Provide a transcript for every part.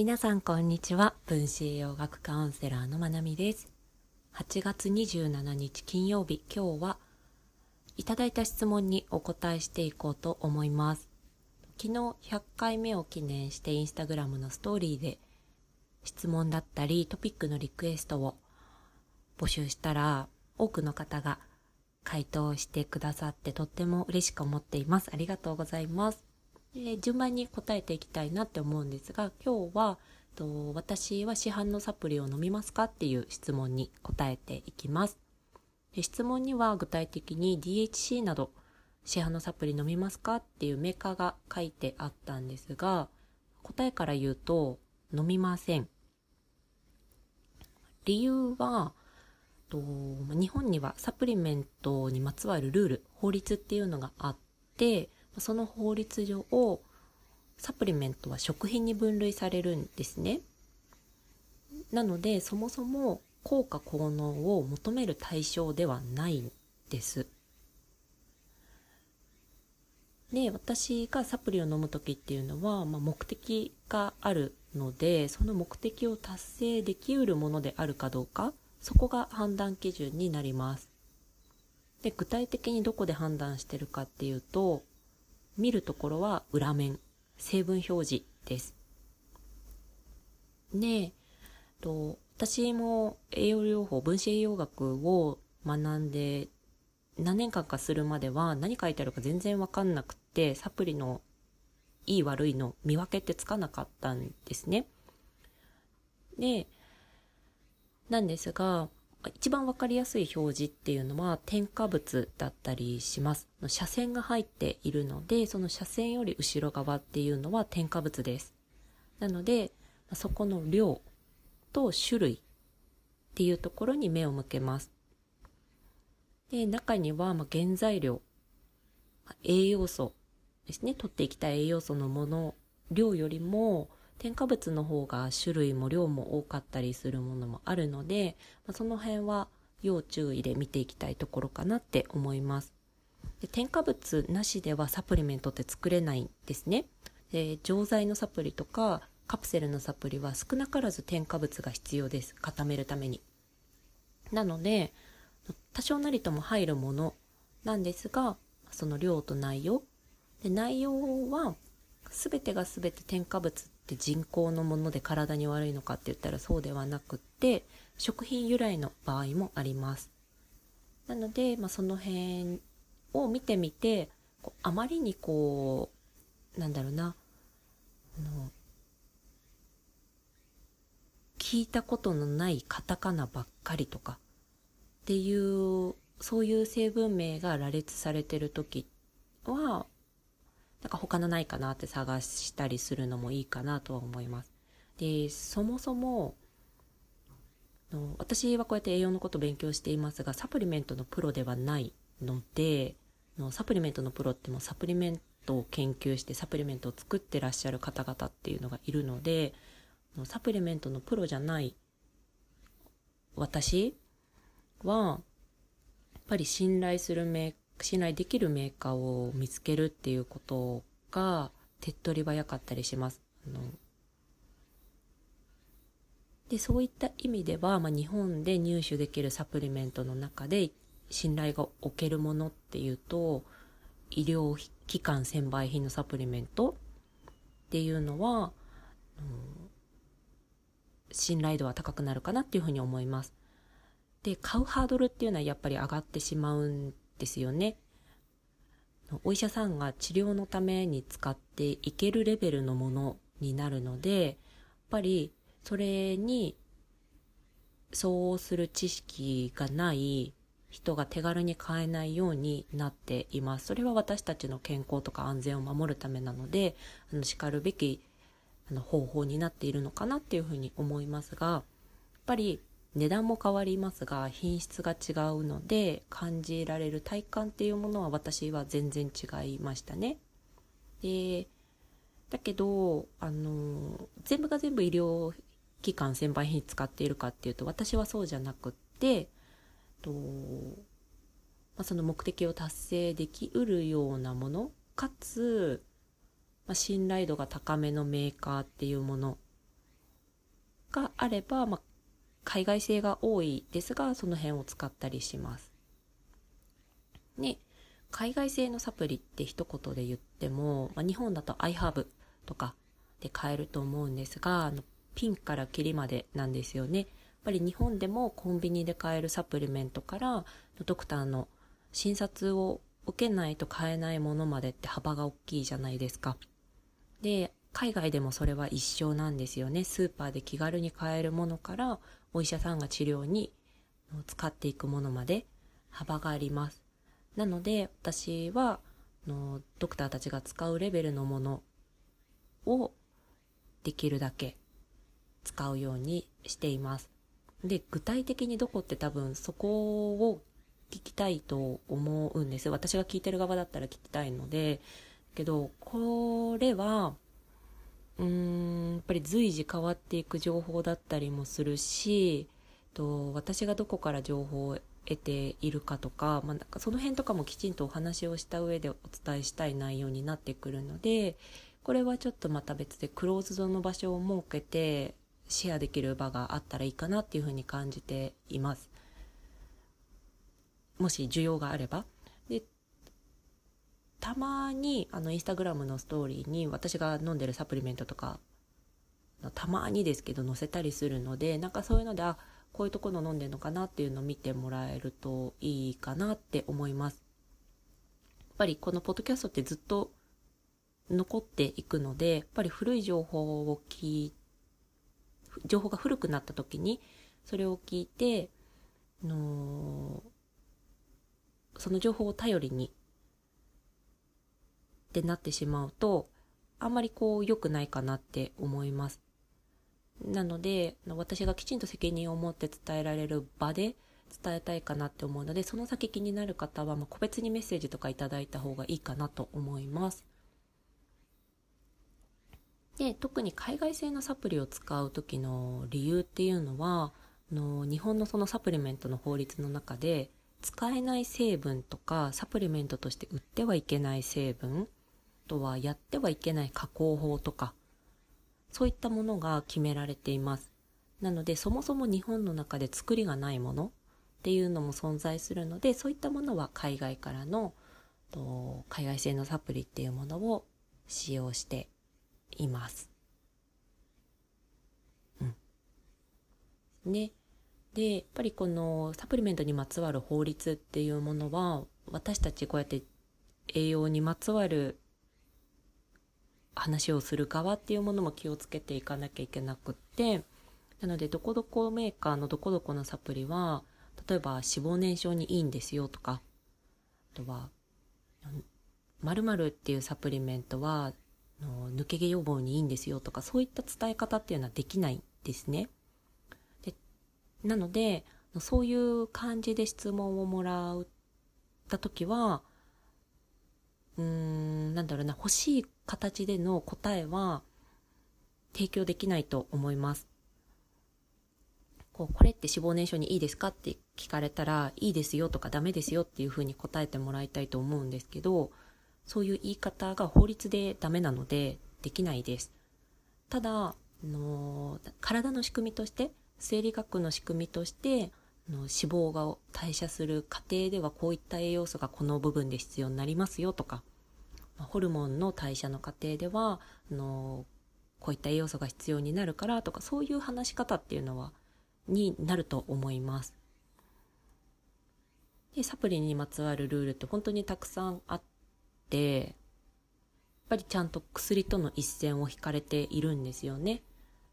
皆さんこんにちは。分子栄養学カウンセラーのまなみです。8月27日金曜日。今日はいただいた質問にお答えしていこうと思います。昨日100回目を記念してインスタグラムのストーリーで質問だったりトピックのリクエストを募集したら多くの方が回答してくださってとっても嬉しく思っています。ありがとうございます。で順番に答えていきたいなって思うんですが今日はと私は市販のサプリを飲みますかっていう質問に答えていきます。で質問には具体的に DHC など市販のサプリ飲みますかっていうメーカーが書いてあったんですが答えから言うと飲みません。理由はと日本にはサプリメントにまつわるルール法律っていうのがあってその法律上をサプリメントは食品に分類されるんですね。なのでそもそも効果効能を求める対象ではないんです。で私がサプリを飲む時っていうのは、まあ、目的があるのでその目的を達成できうるものであるかどうかそこが判断基準になります。で具体的にどこで判断してるかっていうと見るところは裏面、成分表示です。で、と私も栄養療法、分子栄養学を学んで何年間かするまでは何書いてあるか全然わかんなくて、サプリのいい悪いの見分けってつかなかったんですね。で、なんですが、一番わかりやすい表示っていうのは添加物だったりします。斜線が入っているので、その斜線より後ろ側っていうのは添加物です。なので、そこの量と種類っていうところに目を向けます。で、中にはま原材料、栄養素ですね、取っていきたい栄養素のもの、量よりも添加物の方が種類も量も多かったりするものもあるので、まあ、その辺は要注意で見ていきたいところかなって思います。で添加物なしではサプリメントって作れないんですね。で錠剤のサプリとかカプセルのサプリは少なからず添加物が必要です。固めるために。なので多少なりとも入るものなんですがその量と内容。で内容は全てが全て添加物って人工のもので体に悪いのかって言ったらそうではなくって食品由来の場合もあります。なので、まあ、その辺を見てみてあまりにこうなんだろうなあの聞いたことのないカタカナばっかりとかっていうそういう成分名が羅列されてる時はなんか他のないかなって探したりするのもいいかなとは思います。で、そもそも、の私はこうやって栄養のことを勉強していますが、サプリメントのプロではないので、のサプリメントのプロってもサプリメントを研究してサプリメントを作ってらっしゃる方々っていうのがいるので、のサプリメントのプロじゃない私は、やっぱり信頼するメー信頼できるメーカーを見つけるっていうことが手っ取り早かったりします。あのでそういった意味では、まあ、日本で入手できるサプリメントの中で信頼が置けるものっていうと医療機関専売品のサプリメントっていうのは、うん、信頼度は高くなるかなっていうふうに思います。で買うハードルっていうのはやっぱり上がってしまうんですよね。お医者さんが治療のために使っていけるレベルのものになるので、やっぱりそれにそうする知識がない人が手軽に買えないようになっています。それは私たちの健康とか安全を守るためなので、あの、叱るべきあの方法になっているのかなっていうふうに思いますが、やっぱり値段も変わりますが品質が違うので感じられる体感っていうものは私は全然違いましたね。でだけどあの全部が全部医療機関専売品使っているかっていうと私はそうじゃなくってと、まあ、その目的を達成できうるようなものかつ、まあ、信頼度が高めのメーカーっていうものがあれば、まあ、海外製が多いですが、その辺を使ったりします。ね、海外製のサプリって一言で言っても、まあ、日本だと iHerb とかで買えると思うんですが、あのピンからキリまでなんですよね。やっぱり日本でもコンビニで買えるサプリメントからドクターの診察を受けないと買えないものまでって幅が大きいじゃないですか。で、海外でもそれは一緒なんですよね。スーパーで気軽に買えるものからお医者さんが治療に使っていくものまで幅があります。なので私はのドクターたちが使うレベルのものをできるだけ使うようにしています。で、具体的にどこって多分そこを聞きたいと思うんです。私が聞いてる側だったら聞きたいので、けど、これは、うん、やっぱり随時変わっていく情報だったりもするし、と私がどこから情報を得ているかとか,、まあ、なんかその辺とかもきちんとお話をした上でお伝えしたい内容になってくるのでこれはちょっとまた別でクローズドの場所を設けてシェアできる場があったらいいかなっていうふうに感じています。もし需要があれば。たまにあのインスタグラムのストーリーに私が飲んでるサプリメントとかたまにですけど載せたりするのでなんかそういうのであこういうところ飲んでるのかなっていうのを見てもらえるといいかなって思います。やっぱりこのポッドキャストってずっと残っていくので、やっぱり古い情報を聞い、情報が古くなった時に、それを聞いて、のその情報を頼りにってなってしまうと、あんまりこう良くないかなって思います。なので、私がきちんと責任を持って伝えられる場で伝えたいかなって思うので、その先気になる方は、ま個別にメッセージとかいただいた方がいいかなと思います。で、特に海外製のサプリを使う時の理由っていうのは、あの日本のそのサプリメントの法律の中で、使えない成分とか、サプリメントとして売ってはいけない成分、とはやってはいけない加工法とか、そういったものが決められています。なので、そもそも日本の中で作りがないものっていうのも存在するので、そういったものは海外からのと海外製のサプリっていうものを使用しています。うん。ね。で、やっぱりこのサプリメントにまつわる法律っていうものは、私たちこうやって栄養にまつわる話をする側っていうものも気をつけていかなきゃいけなくって、なので、どこどこメーカーのどこどこのサプリは、例えば脂肪燃焼にいいんですよとか、あとは、〇〇っていうサプリメントは、抜け毛予防にいいんですよとか、そういった伝え方っていうのはできないんですね。でなので、そういう感じで質問をもらった時は、うーん、なんだろうな、欲しい形での答えは提供できないと思います。こう、これって脂肪燃焼にいいですかって聞かれたら、いいですよとかダメですよっていうふうに答えてもらいたいと思うんですけど、そういう言い方が法律でダメなのでできないです。ただ、あの体の仕組みとして、生理学の仕組みとして、の脂肪が代謝する過程ではこういった栄養素がこの部分で必要になりますよとか、ホルモンの代謝の過程では、あのこういった栄養素が必要になるからとか、そういう話し方っていうのは、になると思います。で、サプリにまつわるルールって本当にたくさんあって、やっぱりちゃんと薬との一線を引かれているんですよね。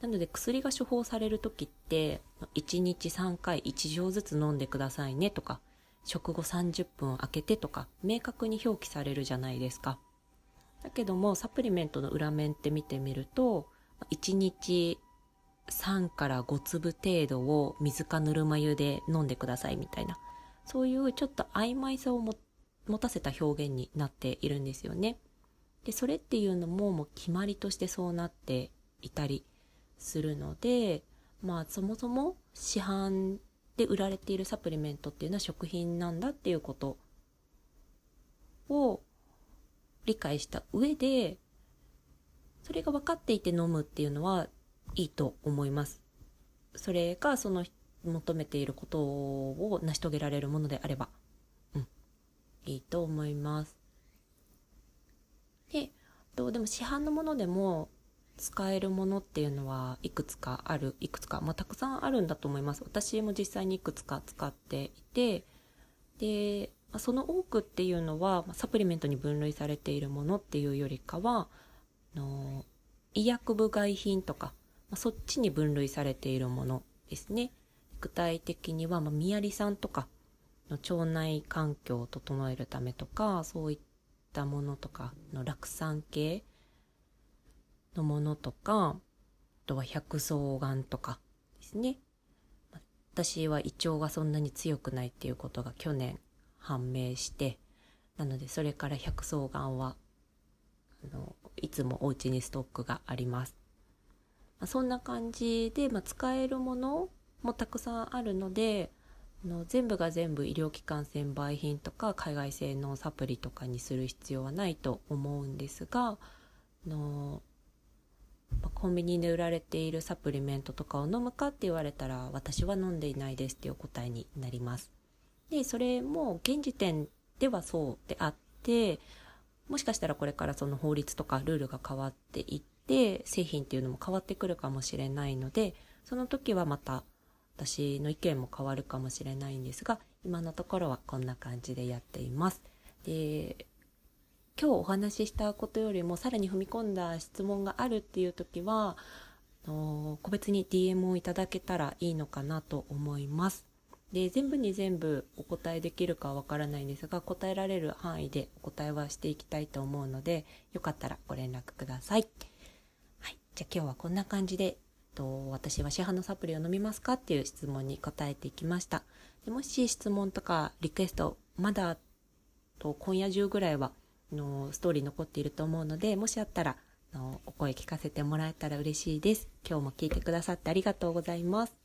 なので薬が処方される時って、1日3回1錠ずつ飲んでくださいねとか、食後30分空けてとか、明確に表記されるじゃないですか。だけども、サプリメントの裏面って見てみると、1日3から5粒程度を水かぬるま湯で飲んでくださいみたいな、そういうちょっと曖昧さを持たせた表現になっているんですよね。で、それっていうのももう決まりとしてそうなっていたりするので、まあそもそも市販で売られているサプリメントっていうのは食品なんだっていうことを理解した上で、それが分かっていて飲むっていうのはいいと思います。それがその求めていることを成し遂げられるものであれば、うん、いいと思います。で、とでも市販のものでも使えるものっていうのはいくつかある、いくつか、まあ、たくさんあるんだと思います。私も実際にいくつか使っていて、で、その多くっていうのは、サプリメントに分類されているものっていうよりかは、の医薬部外品とか、まあ、そっちに分類されているものですね。具体的には、まあ、みやりさんとかの腸内環境を整えるためとか、そういったものとかの酪酸系のものとか、あとは百草丸とかですね。私は胃腸がそんなに強くないっていうことが去年判明して、なのでそれから百草丸は、あの、いつもお家にストックがあります。まあ、そんな感じで、まあ、使えるものもたくさんあるので、あの全部が全部医療機関専売品とか海外製のサプリとかにする必要はないと思うんですが、あのコンビニで売られているサプリメントとかを飲むかって言われたら私は飲んでいないですっていうお答えになります。で、それも現時点ではそうであって、もしかしたらこれからその法律とかルールが変わっていって、製品っていうのも変わってくるかもしれないので、その時はまた私の意見も変わるかもしれないんですが、今のところはこんな感じでやっています。で、今日お話ししたことよりもさらに踏み込んだ質問があるっていう時は、個別に DM をいただけたらいいのかなと思います。で、全部に全部お答えできるかはわからないんですが、答えられる範囲でお答えはしていきたいと思うので、よかったらご連絡ください。はい。じゃあ今日はこんな感じで、と私は市販のサプリを飲みますかっていう質問に答えていきました。でもし質問とかリクエスト、まだと今夜中ぐらいはのストーリー残っていると思うので、もしあったらのお声聞かせてもらえたら嬉しいです。今日も聞いてくださってありがとうございます。